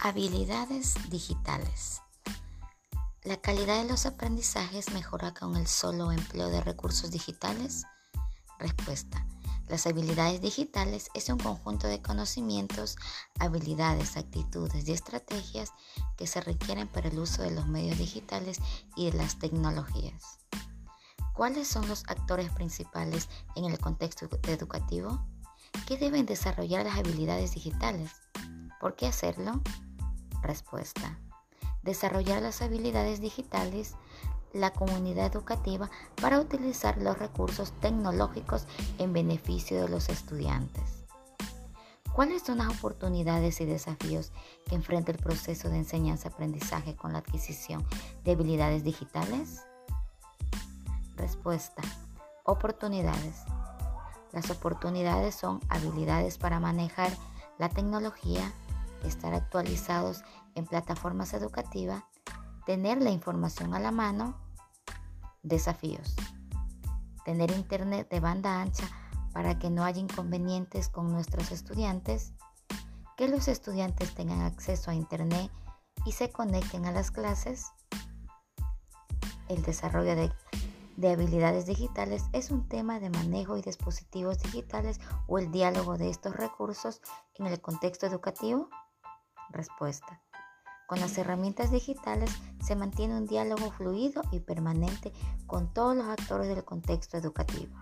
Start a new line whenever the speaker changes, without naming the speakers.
Habilidades digitales. ¿La calidad de los aprendizajes mejora con el solo empleo de recursos digitales? Respuesta. Las habilidades digitales es un conjunto de conocimientos, habilidades, actitudes y estrategias que se requieren para el uso de los medios digitales y de las tecnologías. ¿Cuáles son los actores principales en el contexto educativo? ¿Qué deben desarrollar las habilidades digitales? ¿Por qué hacerlo? Respuesta. Desarrollar las habilidades digitales, la comunidad educativa para utilizar los recursos tecnológicos en beneficio de los estudiantes. ¿Cuáles son las oportunidades y desafíos que enfrenta el proceso de enseñanza-aprendizaje con la adquisición de habilidades digitales? Respuesta. Oportunidades. Las oportunidades son habilidades para manejar la tecnología, estar actualizados en plataformas educativas, tener la información a la mano, desafíos. Tener internet de banda ancha para que no haya inconvenientes con nuestros estudiantes, que los estudiantes tengan acceso a internet y se conecten a las clases, el desarrollo de, de habilidades digitales es un tema de manejo y dispositivos digitales o el diálogo de estos recursos en el contexto educativo. Respuesta. Con las herramientas digitales se mantiene un diálogo fluido y permanente con todos los actores del contexto educativo.